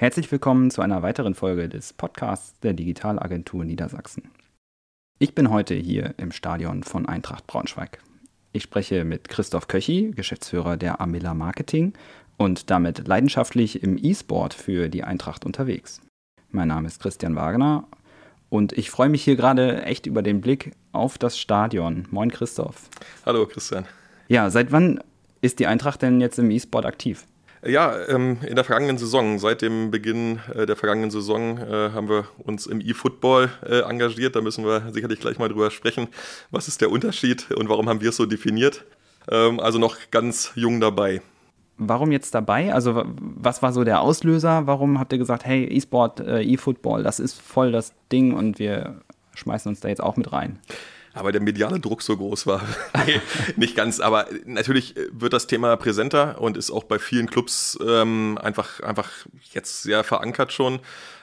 Herzlich willkommen zu einer weiteren Folge des Podcasts der Digitalagentur Niedersachsen. Ich bin heute hier im Stadion von Eintracht Braunschweig. Ich spreche mit Christoph Köchi, Geschäftsführer der Amilla Marketing und damit leidenschaftlich im E-Sport für die Eintracht unterwegs. Mein Name ist Christian Wagner und ich freue mich hier gerade echt über den Blick auf das Stadion. Moin Christoph. Hallo Christian. Ja, seit wann ist die Eintracht denn jetzt im E-Sport aktiv? Ja, ähm, in der vergangenen Saison, seit dem Beginn äh, der vergangenen Saison, äh, haben wir uns im E-Football äh, engagiert. Da müssen wir sicherlich gleich mal drüber sprechen. Was ist der Unterschied und warum haben wir es so definiert? Ähm, also noch ganz jung dabei. Warum jetzt dabei? Also was war so der Auslöser? Warum habt ihr gesagt, hey, E-Sport, E-Football, das ist voll das Ding und wir schmeißen uns da jetzt auch mit rein? Aber der mediale Druck so groß war. nicht ganz, aber natürlich wird das Thema präsenter und ist auch bei vielen Clubs ähm, einfach, einfach jetzt sehr verankert schon.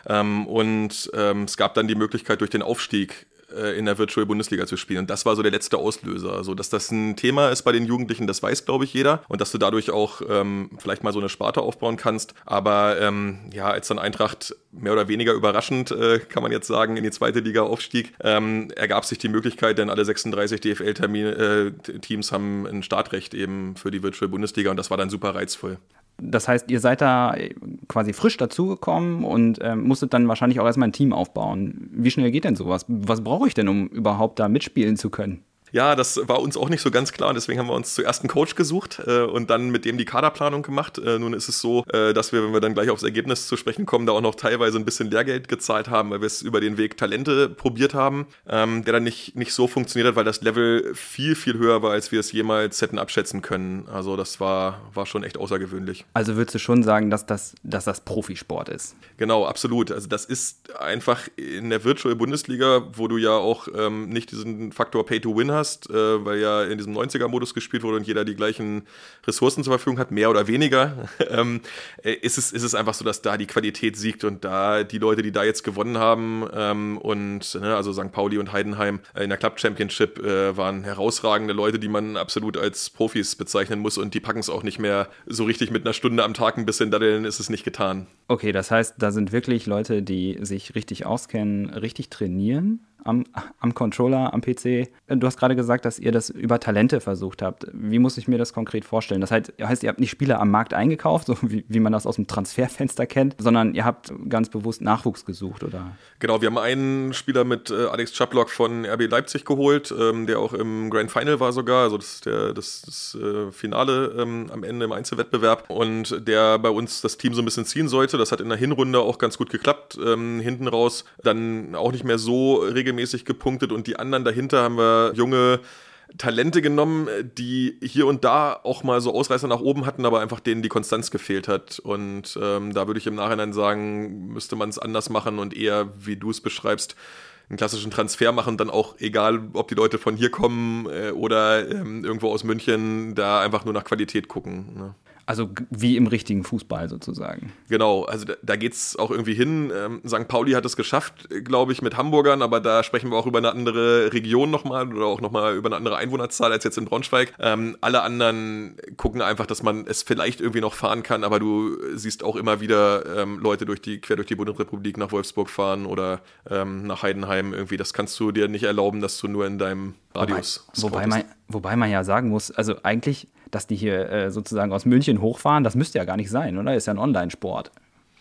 Ähm, und ähm, es gab dann die Möglichkeit durch den Aufstieg äh, in der Virtual Bundesliga zu spielen. Und das war so der letzte Auslöser. Also, dass das ein Thema ist bei den Jugendlichen, das weiß, glaube ich, jeder. Und dass du dadurch auch ähm, vielleicht mal so eine Sparte aufbauen kannst. Aber ähm, ja, als dann Eintracht mehr oder weniger überraschend, äh, kann man jetzt sagen, in die zweite Liga aufstieg, ähm, ergab sich die Möglichkeit, denn alle 36 DFL-Teams äh, haben ein Startrecht eben für die Virtual Bundesliga und das war dann super reizvoll. Das heißt, ihr seid da quasi frisch dazugekommen und ähm, musstet dann wahrscheinlich auch erstmal ein Team aufbauen. Wie schnell geht denn sowas? Was brauche ich denn, um überhaupt da mitspielen zu können? Ja, das war uns auch nicht so ganz klar und deswegen haben wir uns zuerst einen Coach gesucht äh, und dann mit dem die Kaderplanung gemacht. Äh, nun ist es so, äh, dass wir, wenn wir dann gleich aufs Ergebnis zu sprechen kommen, da auch noch teilweise ein bisschen Lehrgeld gezahlt haben, weil wir es über den Weg Talente probiert haben, ähm, der dann nicht, nicht so funktioniert hat, weil das Level viel, viel höher war, als wir es jemals hätten abschätzen können. Also das war, war schon echt außergewöhnlich. Also würdest du schon sagen, dass das, dass das Profisport ist? Genau, absolut. Also das ist einfach in der Virtual Bundesliga, wo du ja auch ähm, nicht diesen Faktor Pay to Win hast, hast, äh, weil ja in diesem 90er-Modus gespielt wurde und jeder die gleichen Ressourcen zur Verfügung hat, mehr oder weniger, ähm, äh, ist, es, ist es einfach so, dass da die Qualität siegt und da die Leute, die da jetzt gewonnen haben ähm, und ne, also St. Pauli und Heidenheim äh, in der Club Championship äh, waren herausragende Leute, die man absolut als Profis bezeichnen muss und die packen es auch nicht mehr so richtig mit einer Stunde am Tag ein bisschen daddeln, ist es nicht getan. Okay, das heißt, da sind wirklich Leute, die sich richtig auskennen, richtig trainieren am, am Controller, am PC. Du hast gerade gesagt, dass ihr das über Talente versucht habt. Wie muss ich mir das konkret vorstellen? Das heißt, ihr habt nicht Spieler am Markt eingekauft, so wie, wie man das aus dem Transferfenster kennt, sondern ihr habt ganz bewusst Nachwuchs gesucht, oder? Genau, wir haben einen Spieler mit äh, Alex Chaplock von RB Leipzig geholt, ähm, der auch im Grand Final war sogar, also das der, das, das äh, Finale ähm, am Ende im Einzelwettbewerb und der bei uns das Team so ein bisschen ziehen sollte. Das hat in der Hinrunde auch ganz gut geklappt. Ähm, hinten raus dann auch nicht mehr so regelmäßig gepunktet und die anderen dahinter haben wir junge Talente genommen, die hier und da auch mal so Ausreißer nach oben hatten, aber einfach denen die Konstanz gefehlt hat. Und ähm, da würde ich im Nachhinein sagen, müsste man es anders machen und eher, wie du es beschreibst, einen klassischen Transfer machen, dann auch egal, ob die Leute von hier kommen äh, oder ähm, irgendwo aus München, da einfach nur nach Qualität gucken. Ne? Also wie im richtigen Fußball sozusagen. Genau, also da, da geht es auch irgendwie hin. Ähm, St. Pauli hat es geschafft, glaube ich, mit Hamburgern, aber da sprechen wir auch über eine andere Region nochmal oder auch nochmal über eine andere Einwohnerzahl als jetzt in Braunschweig. Ähm, alle anderen gucken einfach, dass man es vielleicht irgendwie noch fahren kann, aber du siehst auch immer wieder ähm, Leute durch die, quer durch die Bundesrepublik nach Wolfsburg fahren oder ähm, nach Heidenheim irgendwie. Das kannst du dir nicht erlauben, dass du nur in deinem Radius. Wobei, wobei, man, wobei man ja sagen muss, also eigentlich dass die hier äh, sozusagen aus München hochfahren, das müsste ja gar nicht sein, oder? Ist ja ein Online-Sport.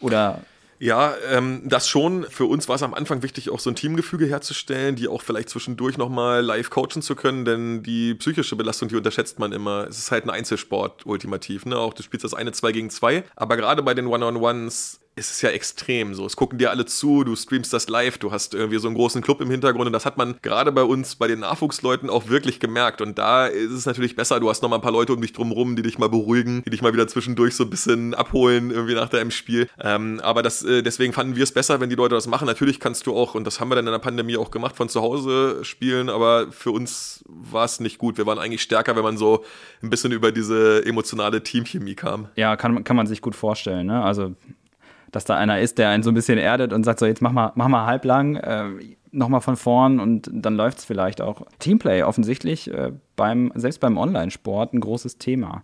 Oder ja, ähm, das schon. Für uns war es am Anfang wichtig, auch so ein Teamgefüge herzustellen, die auch vielleicht zwischendurch nochmal live coachen zu können, denn die psychische Belastung, die unterschätzt man immer. Es ist halt ein Einzelsport ultimativ, ne? Auch du spielst das eine zwei gegen zwei. Aber gerade bei den One-on-Ones ist es ja extrem so. Es gucken dir alle zu, du streamst das live, du hast irgendwie so einen großen Club im Hintergrund und das hat man gerade bei uns, bei den Nachwuchsleuten auch wirklich gemerkt. Und da ist es natürlich besser, du hast noch mal ein paar Leute um dich drumherum, die dich mal beruhigen, die dich mal wieder zwischendurch so ein bisschen abholen irgendwie nach deinem Spiel. Ähm, aber das, äh, deswegen fanden wir es besser, wenn die Leute das machen. Natürlich kannst du auch, und das haben wir dann in der Pandemie auch gemacht, von zu Hause spielen, aber für uns war es nicht gut. Wir waren eigentlich stärker, wenn man so ein bisschen über diese emotionale Teamchemie kam. Ja, kann, kann man sich gut vorstellen. Ne? Also dass da einer ist, der einen so ein bisschen erdet und sagt, so jetzt mach mal, mach mal halblang, äh, nochmal von vorn und dann läuft es vielleicht auch. Teamplay offensichtlich äh, beim, selbst beim Online-Sport ein großes Thema.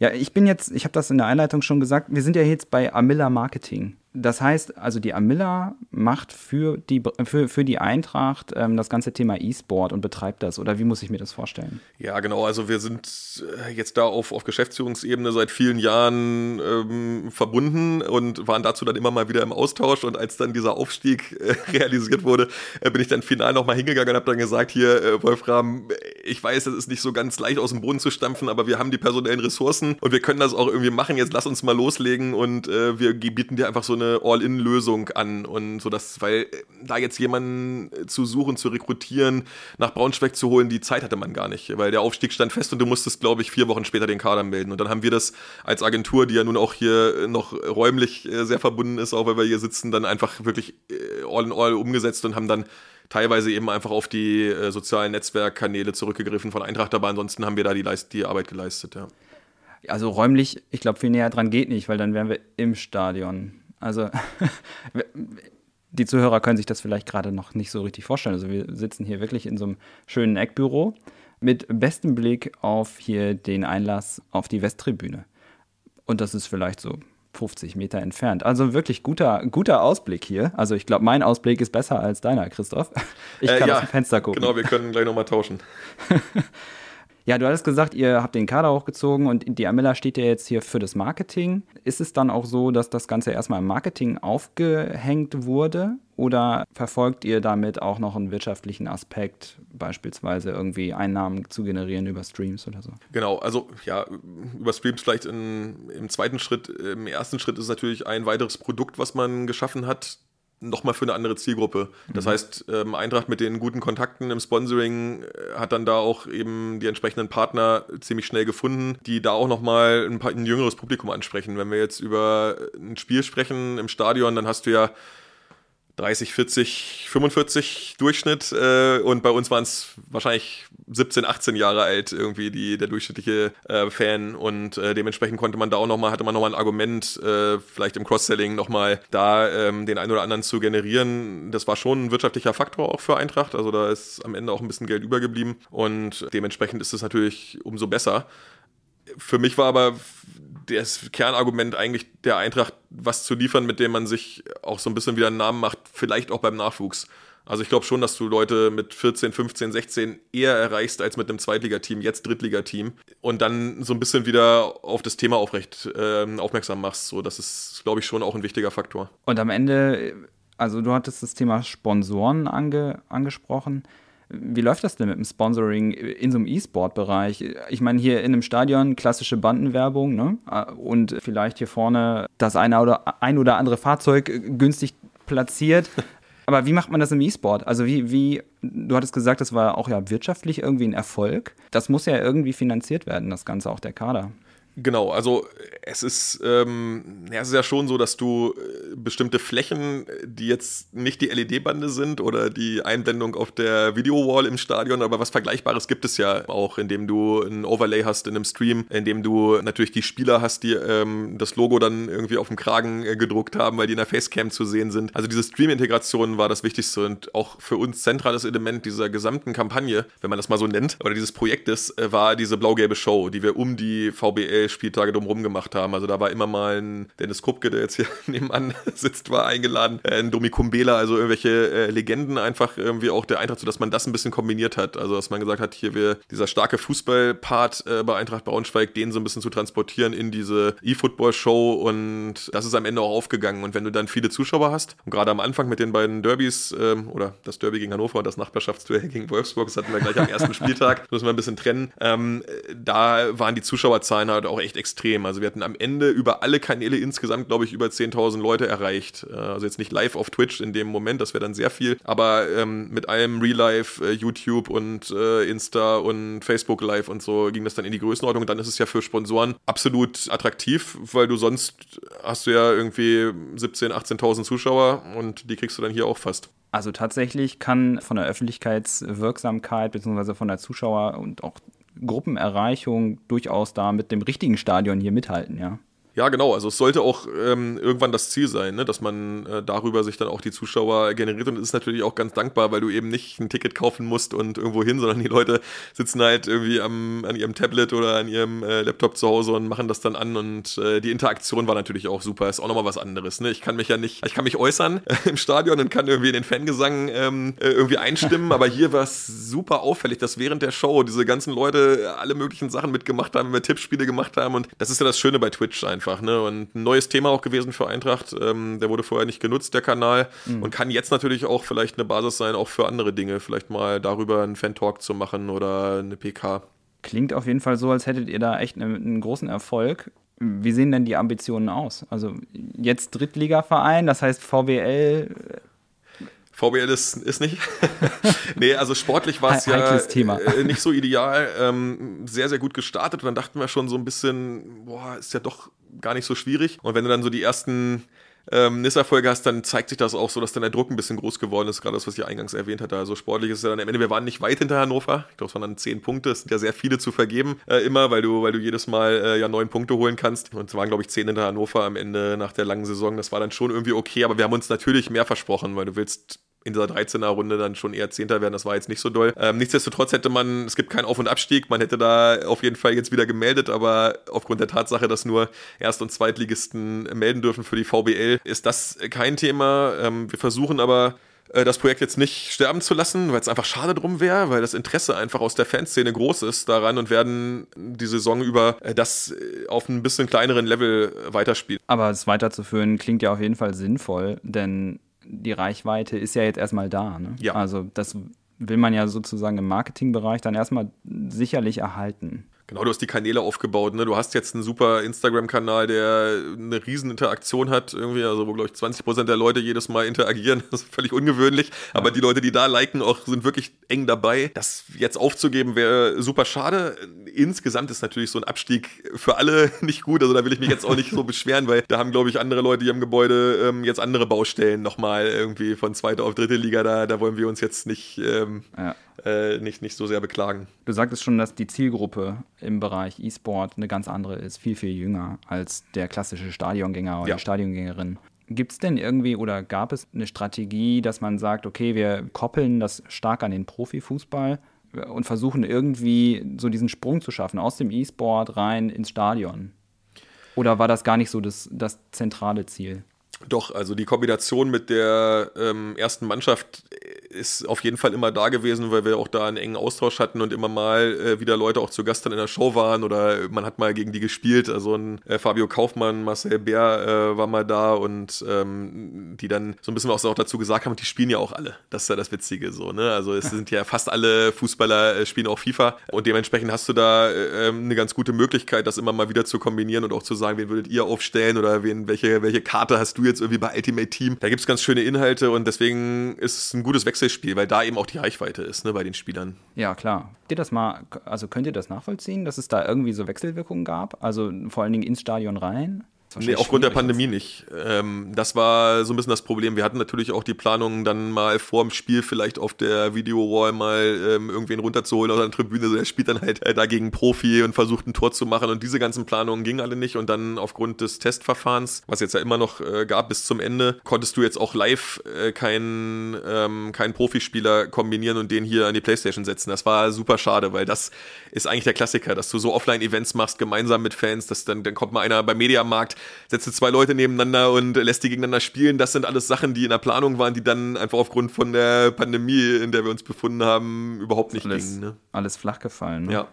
Ja, ich bin jetzt, ich habe das in der Einleitung schon gesagt, wir sind ja jetzt bei Amilla Marketing. Das heißt, also die Amilla macht für die, für, für die Eintracht ähm, das ganze Thema E-Sport und betreibt das. Oder wie muss ich mir das vorstellen? Ja, genau. Also wir sind äh, jetzt da auf, auf Geschäftsführungsebene seit vielen Jahren ähm, verbunden und waren dazu dann immer mal wieder im Austausch. Und als dann dieser Aufstieg äh, realisiert wurde, äh, bin ich dann final nochmal hingegangen und habe dann gesagt, hier, äh, Wolfram, ich weiß, es ist nicht so ganz leicht aus dem Boden zu stampfen, aber wir haben die personellen Ressourcen und wir können das auch irgendwie machen. Jetzt lass uns mal loslegen und äh, wir bieten dir einfach so eine All-in-Lösung an und so das, weil äh, da jetzt jemanden zu suchen, zu rekrutieren, nach Braunschweig zu holen, die Zeit hatte man gar nicht, weil der Aufstieg stand fest und du musstest, glaube ich, vier Wochen später den Kader melden. Und dann haben wir das als Agentur, die ja nun auch hier noch räumlich äh, sehr verbunden ist, auch weil wir hier sitzen, dann einfach wirklich äh, all in all umgesetzt und haben dann teilweise eben einfach auf die äh, sozialen Netzwerkkanäle zurückgegriffen von Eintracht, aber ansonsten haben wir da die, Leist die Arbeit geleistet, ja. Also räumlich, ich glaube, viel näher dran geht nicht, weil dann wären wir im Stadion. Also die Zuhörer können sich das vielleicht gerade noch nicht so richtig vorstellen. Also wir sitzen hier wirklich in so einem schönen Eckbüro mit bestem Blick auf hier den Einlass auf die Westtribüne. Und das ist vielleicht so 50 Meter entfernt. Also wirklich guter, guter Ausblick hier. Also ich glaube, mein Ausblick ist besser als deiner, Christoph. Ich kann äh, ja, aus dem Fenster gucken. Genau, wir können gleich nochmal tauschen. Ja, du hattest gesagt, ihr habt den Kader hochgezogen und die Amilla steht ja jetzt hier für das Marketing. Ist es dann auch so, dass das Ganze erstmal im Marketing aufgehängt wurde? Oder verfolgt ihr damit auch noch einen wirtschaftlichen Aspekt, beispielsweise irgendwie Einnahmen zu generieren über Streams oder so? Genau, also ja, über Streams vielleicht in, im zweiten Schritt. Im ersten Schritt ist natürlich ein weiteres Produkt, was man geschaffen hat, nochmal für eine andere Zielgruppe. Das mhm. heißt, ähm, Eintracht mit den guten Kontakten im Sponsoring äh, hat dann da auch eben die entsprechenden Partner ziemlich schnell gefunden, die da auch nochmal ein, ein jüngeres Publikum ansprechen. Wenn wir jetzt über ein Spiel sprechen im Stadion, dann hast du ja 30, 40, 45 Durchschnitt äh, und bei uns waren es wahrscheinlich 17, 18 Jahre alt irgendwie die, der durchschnittliche äh, Fan und äh, dementsprechend konnte man da auch nochmal, hatte man nochmal ein Argument, äh, vielleicht im Cross-Selling nochmal da ähm, den einen oder anderen zu generieren. Das war schon ein wirtschaftlicher Faktor auch für Eintracht, also da ist am Ende auch ein bisschen Geld übergeblieben und dementsprechend ist es natürlich umso besser. Für mich war aber das Kernargument eigentlich der Eintracht, was zu liefern, mit dem man sich auch so ein bisschen wieder einen Namen macht, vielleicht auch beim Nachwuchs. Also ich glaube schon, dass du Leute mit 14, 15, 16 eher erreichst als mit einem Zweitligateam, jetzt Drittligateam und dann so ein bisschen wieder auf das Thema aufrecht äh, aufmerksam machst. So, das ist, glaube ich, schon auch ein wichtiger Faktor. Und am Ende, also du hattest das Thema Sponsoren ange, angesprochen. Wie läuft das denn mit dem Sponsoring in so einem E-Sport-Bereich? Ich meine, hier in einem Stadion klassische Bandenwerbung ne? und vielleicht hier vorne das eine oder, ein oder andere Fahrzeug günstig platziert. Aber wie macht man das im E-Sport? Also wie, wie, du hattest gesagt, das war auch ja wirtschaftlich irgendwie ein Erfolg. Das muss ja irgendwie finanziert werden, das Ganze auch der Kader. Genau, also es ist, ähm, ja, es ist ja schon so, dass du äh, bestimmte Flächen, die jetzt nicht die LED-Bande sind oder die Einblendung auf der Video-Wall im Stadion, aber was Vergleichbares gibt es ja auch, indem du ein Overlay hast in einem Stream, indem du natürlich die Spieler hast, die ähm, das Logo dann irgendwie auf dem Kragen äh, gedruckt haben, weil die in der Facecam zu sehen sind. Also diese Stream-Integration war das Wichtigste und auch für uns zentrales Element dieser gesamten Kampagne, wenn man das mal so nennt, oder dieses Projektes, äh, war diese blau-gelbe Show, die wir um die VBL Spieltage drumherum gemacht haben. Also da war immer mal ein Dennis Krupke, der jetzt hier nebenan sitzt, war eingeladen, äh, ein Domi Kumbela, also irgendwelche äh, Legenden einfach irgendwie auch der Eintracht, so dass man das ein bisschen kombiniert hat. Also dass man gesagt hat, hier wir dieser starke Fußball-Part äh, bei Eintracht Braunschweig, den so ein bisschen zu transportieren in diese E-Football-Show und das ist am Ende auch aufgegangen. Und wenn du dann viele Zuschauer hast und gerade am Anfang mit den beiden Derbys ähm, oder das Derby gegen Hannover und das Nachbarschaftsduell gegen Wolfsburg, das hatten wir gleich am ersten Spieltag, müssen wir ein bisschen trennen, ähm, da waren die Zuschauerzahlen halt auch auch echt extrem. Also wir hatten am Ende über alle Kanäle insgesamt, glaube ich, über 10.000 Leute erreicht. Äh, also jetzt nicht live auf Twitch in dem Moment, das wäre dann sehr viel, aber ähm, mit allem Real Life, äh, YouTube und äh, Insta und Facebook Live und so ging das dann in die Größenordnung. Dann ist es ja für Sponsoren absolut attraktiv, weil du sonst hast du ja irgendwie 17.000, 18.000 Zuschauer und die kriegst du dann hier auch fast. Also tatsächlich kann von der Öffentlichkeitswirksamkeit bzw. von der Zuschauer und auch Gruppenerreichung durchaus da mit dem richtigen Stadion hier mithalten, ja. Ja, genau. Also es sollte auch ähm, irgendwann das Ziel sein, ne? dass man äh, darüber sich dann auch die Zuschauer generiert. Und es ist natürlich auch ganz dankbar, weil du eben nicht ein Ticket kaufen musst und irgendwo hin, sondern die Leute sitzen halt irgendwie am, an ihrem Tablet oder an ihrem äh, Laptop zu Hause und machen das dann an. Und äh, die Interaktion war natürlich auch super. Ist auch nochmal was anderes. Ne? Ich kann mich ja nicht, ich kann mich äußern im Stadion und kann irgendwie in den Fangesang ähm, äh, irgendwie einstimmen. aber hier war es super auffällig, dass während der Show diese ganzen Leute alle möglichen Sachen mitgemacht haben, wir Tippspiele gemacht haben. Und das ist ja das Schöne bei Twitch einfach einfach. Ne? Und ein neues Thema auch gewesen für Eintracht. Ähm, der wurde vorher nicht genutzt, der Kanal. Mhm. Und kann jetzt natürlich auch vielleicht eine Basis sein, auch für andere Dinge. Vielleicht mal darüber einen Fan-Talk zu machen oder eine PK. Klingt auf jeden Fall so, als hättet ihr da echt einen, einen großen Erfolg. Wie sehen denn die Ambitionen aus? Also jetzt Drittligaverein, das heißt VWL VBL ist, ist nicht. nee, also sportlich war es ja äh, nicht so ideal. Ähm, sehr, sehr gut gestartet und dann dachten wir schon so ein bisschen, boah, ist ja doch gar nicht so schwierig. Und wenn du dann so die ersten ähm, NIS-Erfolge hast, dann zeigt sich das auch so, dass dann der Druck ein bisschen groß geworden ist, gerade das, was ich eingangs erwähnt hatte. Also sportlich ist ja dann am Ende, wir waren nicht weit hinter Hannover. Ich glaube, es waren dann zehn Punkte. Es sind ja sehr viele zu vergeben, äh, immer, weil du, weil du jedes Mal äh, ja neun Punkte holen kannst. Und es waren, glaube ich, zehn hinter Hannover am Ende nach der langen Saison. Das war dann schon irgendwie okay, aber wir haben uns natürlich mehr versprochen, weil du willst in dieser 13er Runde dann schon eher Zehnter werden. Das war jetzt nicht so doll. Ähm, nichtsdestotrotz hätte man, es gibt keinen Auf- und Abstieg, man hätte da auf jeden Fall jetzt wieder gemeldet, aber aufgrund der Tatsache, dass nur Erst- und Zweitligisten melden dürfen für die VBL, ist das kein Thema. Ähm, wir versuchen aber äh, das Projekt jetzt nicht sterben zu lassen, weil es einfach schade drum wäre, weil das Interesse einfach aus der Fanszene groß ist daran und werden die Saison über äh, das äh, auf ein bisschen kleineren Level weiterspielen. Aber es weiterzuführen klingt ja auf jeden Fall sinnvoll, denn die Reichweite ist ja jetzt erstmal da. Ne? Ja. Also das will man ja sozusagen im Marketingbereich dann erstmal sicherlich erhalten. Genau, du hast die Kanäle aufgebaut. Ne? Du hast jetzt einen super Instagram-Kanal, der eine riesen Interaktion hat, irgendwie, also wo, glaube ich, 20% der Leute jedes Mal interagieren. Das ist völlig ungewöhnlich. Aber die Leute, die da liken, auch sind wirklich eng dabei. Das jetzt aufzugeben, wäre super schade. Insgesamt ist natürlich so ein Abstieg für alle nicht gut. Also da will ich mich jetzt auch nicht so beschweren, weil da haben, glaube ich, andere Leute hier im Gebäude ähm, jetzt andere Baustellen nochmal irgendwie von zweiter auf dritte Liga. Da, da wollen wir uns jetzt nicht. Ähm, ja äh, nicht, nicht so sehr beklagen. Du sagtest schon, dass die Zielgruppe im Bereich E-Sport eine ganz andere ist, viel, viel jünger als der klassische Stadiongänger oder ja. die Stadiongängerin. Gibt es denn irgendwie oder gab es eine Strategie, dass man sagt, okay, wir koppeln das stark an den Profifußball und versuchen irgendwie so diesen Sprung zu schaffen aus dem E-Sport rein ins Stadion? Oder war das gar nicht so das, das zentrale Ziel? Doch, also die Kombination mit der ähm, ersten Mannschaft ist auf jeden Fall immer da gewesen, weil wir auch da einen engen Austausch hatten und immer mal äh, wieder Leute auch zu Gast dann in der Show waren oder man hat mal gegen die gespielt. Also ein äh, Fabio Kaufmann, Marcel Bär äh, war mal da und ähm, die dann so ein bisschen auch, dazu gesagt haben, die spielen ja auch alle. Das ist ja das Witzige so, ne? Also es sind ja fast alle Fußballer äh, spielen auch FIFA und dementsprechend hast du da äh, ähm, eine ganz gute Möglichkeit, das immer mal wieder zu kombinieren und auch zu sagen, wen würdet ihr aufstellen oder wen, welche, welche Karte hast du jetzt irgendwie bei Ultimate Team? Da gibt es ganz schöne Inhalte und deswegen ist es ein gutes Wechsel Wechselspiel, weil da eben auch die Reichweite ist, ne, bei den Spielern. Ja, klar. Könnt ihr das mal, also könnt ihr das nachvollziehen, dass es da irgendwie so Wechselwirkungen gab? Also vor allen Dingen ins Stadion rein? Nee, aufgrund der Pandemie nicht. Ähm, das war so ein bisschen das Problem. Wir hatten natürlich auch die Planung, dann mal vor dem Spiel vielleicht auf der Video-Wall mal ähm, irgendwen runterzuholen aus der Tribüne. Also der spielt dann halt äh, dagegen Profi und versucht ein Tor zu machen und diese ganzen Planungen gingen alle nicht. Und dann aufgrund des Testverfahrens, was jetzt ja immer noch äh, gab bis zum Ende, konntest du jetzt auch live äh, keinen ähm, keinen Profispieler kombinieren und den hier an die Playstation setzen. Das war super schade, weil das ist eigentlich der Klassiker, dass du so Offline-Events machst, gemeinsam mit Fans, dass dann, dann kommt mal einer beim Mediamarkt, setzt zwei Leute nebeneinander und lässt die gegeneinander spielen. Das sind alles Sachen, die in der Planung waren, die dann einfach aufgrund von der Pandemie, in der wir uns befunden haben, überhaupt nicht alles, gingen. Ne? Alles flach gefallen. Ne? Ja.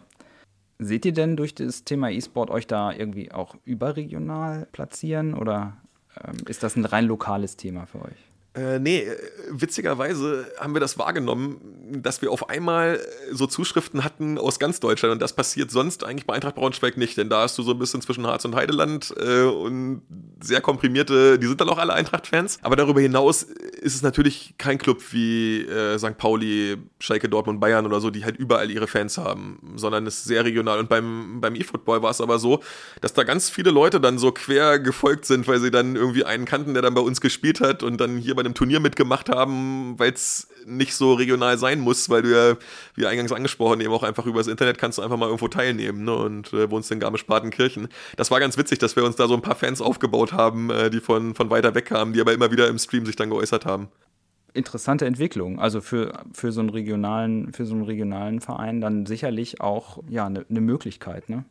Seht ihr denn durch das Thema E-Sport euch da irgendwie auch überregional platzieren oder ähm, ist das ein rein lokales Thema für euch? Äh, nee, äh, witzigerweise haben wir das wahrgenommen, dass wir auf einmal so Zuschriften hatten aus ganz Deutschland und das passiert sonst eigentlich bei Eintracht Braunschweig nicht, denn da hast du so ein bisschen zwischen Harz und Heideland äh, und sehr komprimierte, die sind dann auch alle Eintracht-Fans, aber darüber hinaus ist es natürlich kein Club wie äh, St. Pauli, Schalke, Dortmund, Bayern oder so, die halt überall ihre Fans haben, sondern es ist sehr regional und beim, beim E-Football war es aber so, dass da ganz viele Leute dann so quer gefolgt sind, weil sie dann irgendwie einen kannten, der dann bei uns gespielt hat und dann hier bei einem Turnier mitgemacht haben, weil es nicht so regional sein muss, weil du ja, wie eingangs angesprochen, eben auch einfach übers Internet kannst du einfach mal irgendwo teilnehmen ne? und äh, wohnst in Garmisch-Partenkirchen. Das war ganz witzig, dass wir uns da so ein paar Fans aufgebaut haben, äh, die von, von weiter weg kamen, die aber immer wieder im Stream sich dann geäußert haben interessante Entwicklung. Also für, für so einen regionalen, für so einen regionalen Verein dann sicherlich auch ja eine ne Möglichkeit, ne?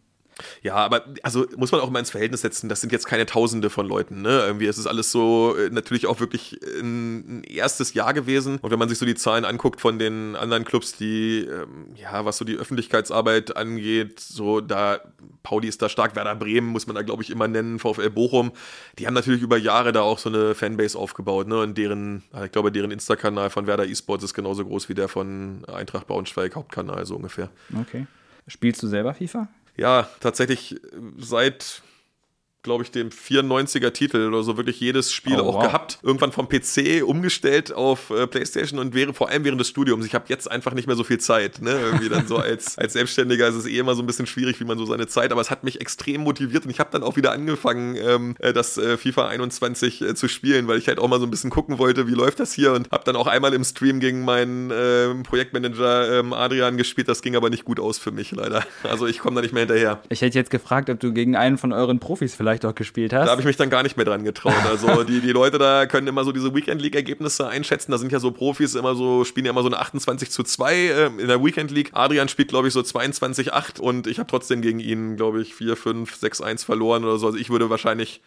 Ja, aber also muss man auch mal ins Verhältnis setzen, das sind jetzt keine Tausende von Leuten, ne? Irgendwie ist es alles so äh, natürlich auch wirklich ein, ein, erstes Jahr gewesen. Und wenn man sich so die Zahlen anguckt von den anderen Clubs, die, ähm, ja, was so die Öffentlichkeitsarbeit angeht, so da, Pauli ist da stark, Werder Bremen muss man da, glaube ich, immer nennen, VfL Bochum, die haben natürlich über Jahre da auch so eine Fanbase aufgebaut, ne? Und deren, ich glaube, deren Insta-Kanal von Werder eSports ist genauso groß wie der von Eintracht Braunschweig Hauptkanal, so ungefähr. Okay. Spielst du selber FIFA? Ja, tatsächlich seit glaube ich, dem 94er Titel oder so wirklich jedes Spiel oh, auch wow. gehabt. Irgendwann vom PC umgestellt auf äh, PlayStation und wäre vor allem während des Studiums. Ich habe jetzt einfach nicht mehr so viel Zeit. Ne? Irgendwie dann so als, als Selbstständiger ist es eh immer so ein bisschen schwierig, wie man so seine Zeit, aber es hat mich extrem motiviert und ich habe dann auch wieder angefangen, ähm, äh, das äh, FIFA 21 äh, zu spielen, weil ich halt auch mal so ein bisschen gucken wollte, wie läuft das hier und habe dann auch einmal im Stream gegen meinen ähm, Projektmanager ähm, Adrian gespielt. Das ging aber nicht gut aus für mich leider. Also ich komme da nicht mehr hinterher. Ich hätte jetzt gefragt, ob du gegen einen von euren Profis vielleicht vielleicht auch gespielt hast. Da habe ich mich dann gar nicht mehr dran getraut. Also die, die Leute da können immer so diese Weekend League Ergebnisse einschätzen. Da sind ja so Profis immer so, spielen ja immer so eine 28 zu 2 äh, in der Weekend League. Adrian spielt, glaube ich, so 22 8 und ich habe trotzdem gegen ihn, glaube ich, 4, 5, 6, 1 verloren oder so. Also ich würde wahrscheinlich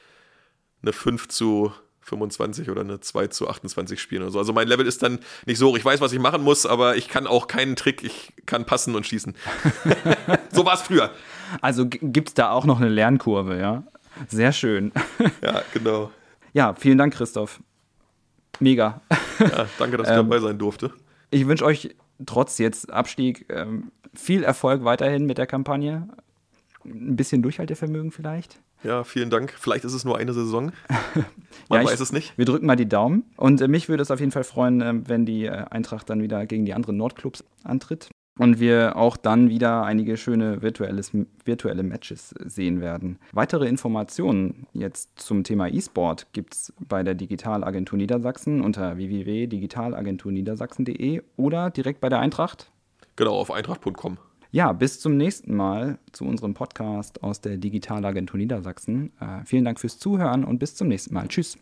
eine 5 zu 25 oder eine 2 zu 28 spielen oder so. Also mein Level ist dann nicht so hoch. Ich weiß, was ich machen muss, aber ich kann auch keinen Trick. Ich kann passen und schießen. so war es früher. Also gibt es da auch noch eine Lernkurve, ja? Sehr schön. Ja, genau. Ja, vielen Dank, Christoph. Mega. Ja, danke, dass ich ähm, dabei sein durfte. Ich wünsche euch trotz jetzt Abstieg ähm, viel Erfolg weiterhin mit der Kampagne. Ein bisschen Durchhaltevermögen vielleicht. Ja, vielen Dank. Vielleicht ist es nur eine Saison. Man ja, weiß es nicht. Wir drücken mal die Daumen. Und äh, mich würde es auf jeden Fall freuen, äh, wenn die äh, Eintracht dann wieder gegen die anderen Nordclubs antritt und wir auch dann wieder einige schöne virtuelles, virtuelle Matches sehen werden. Weitere Informationen jetzt zum Thema E-Sport gibt es bei der Digitalagentur Niedersachsen unter www.digitalagenturniedersachsen.de oder direkt bei der Eintracht. Genau, auf eintracht.com. Ja, bis zum nächsten Mal zu unserem Podcast aus der Digitalagentur Niedersachsen. Äh, vielen Dank fürs Zuhören und bis zum nächsten Mal. Tschüss.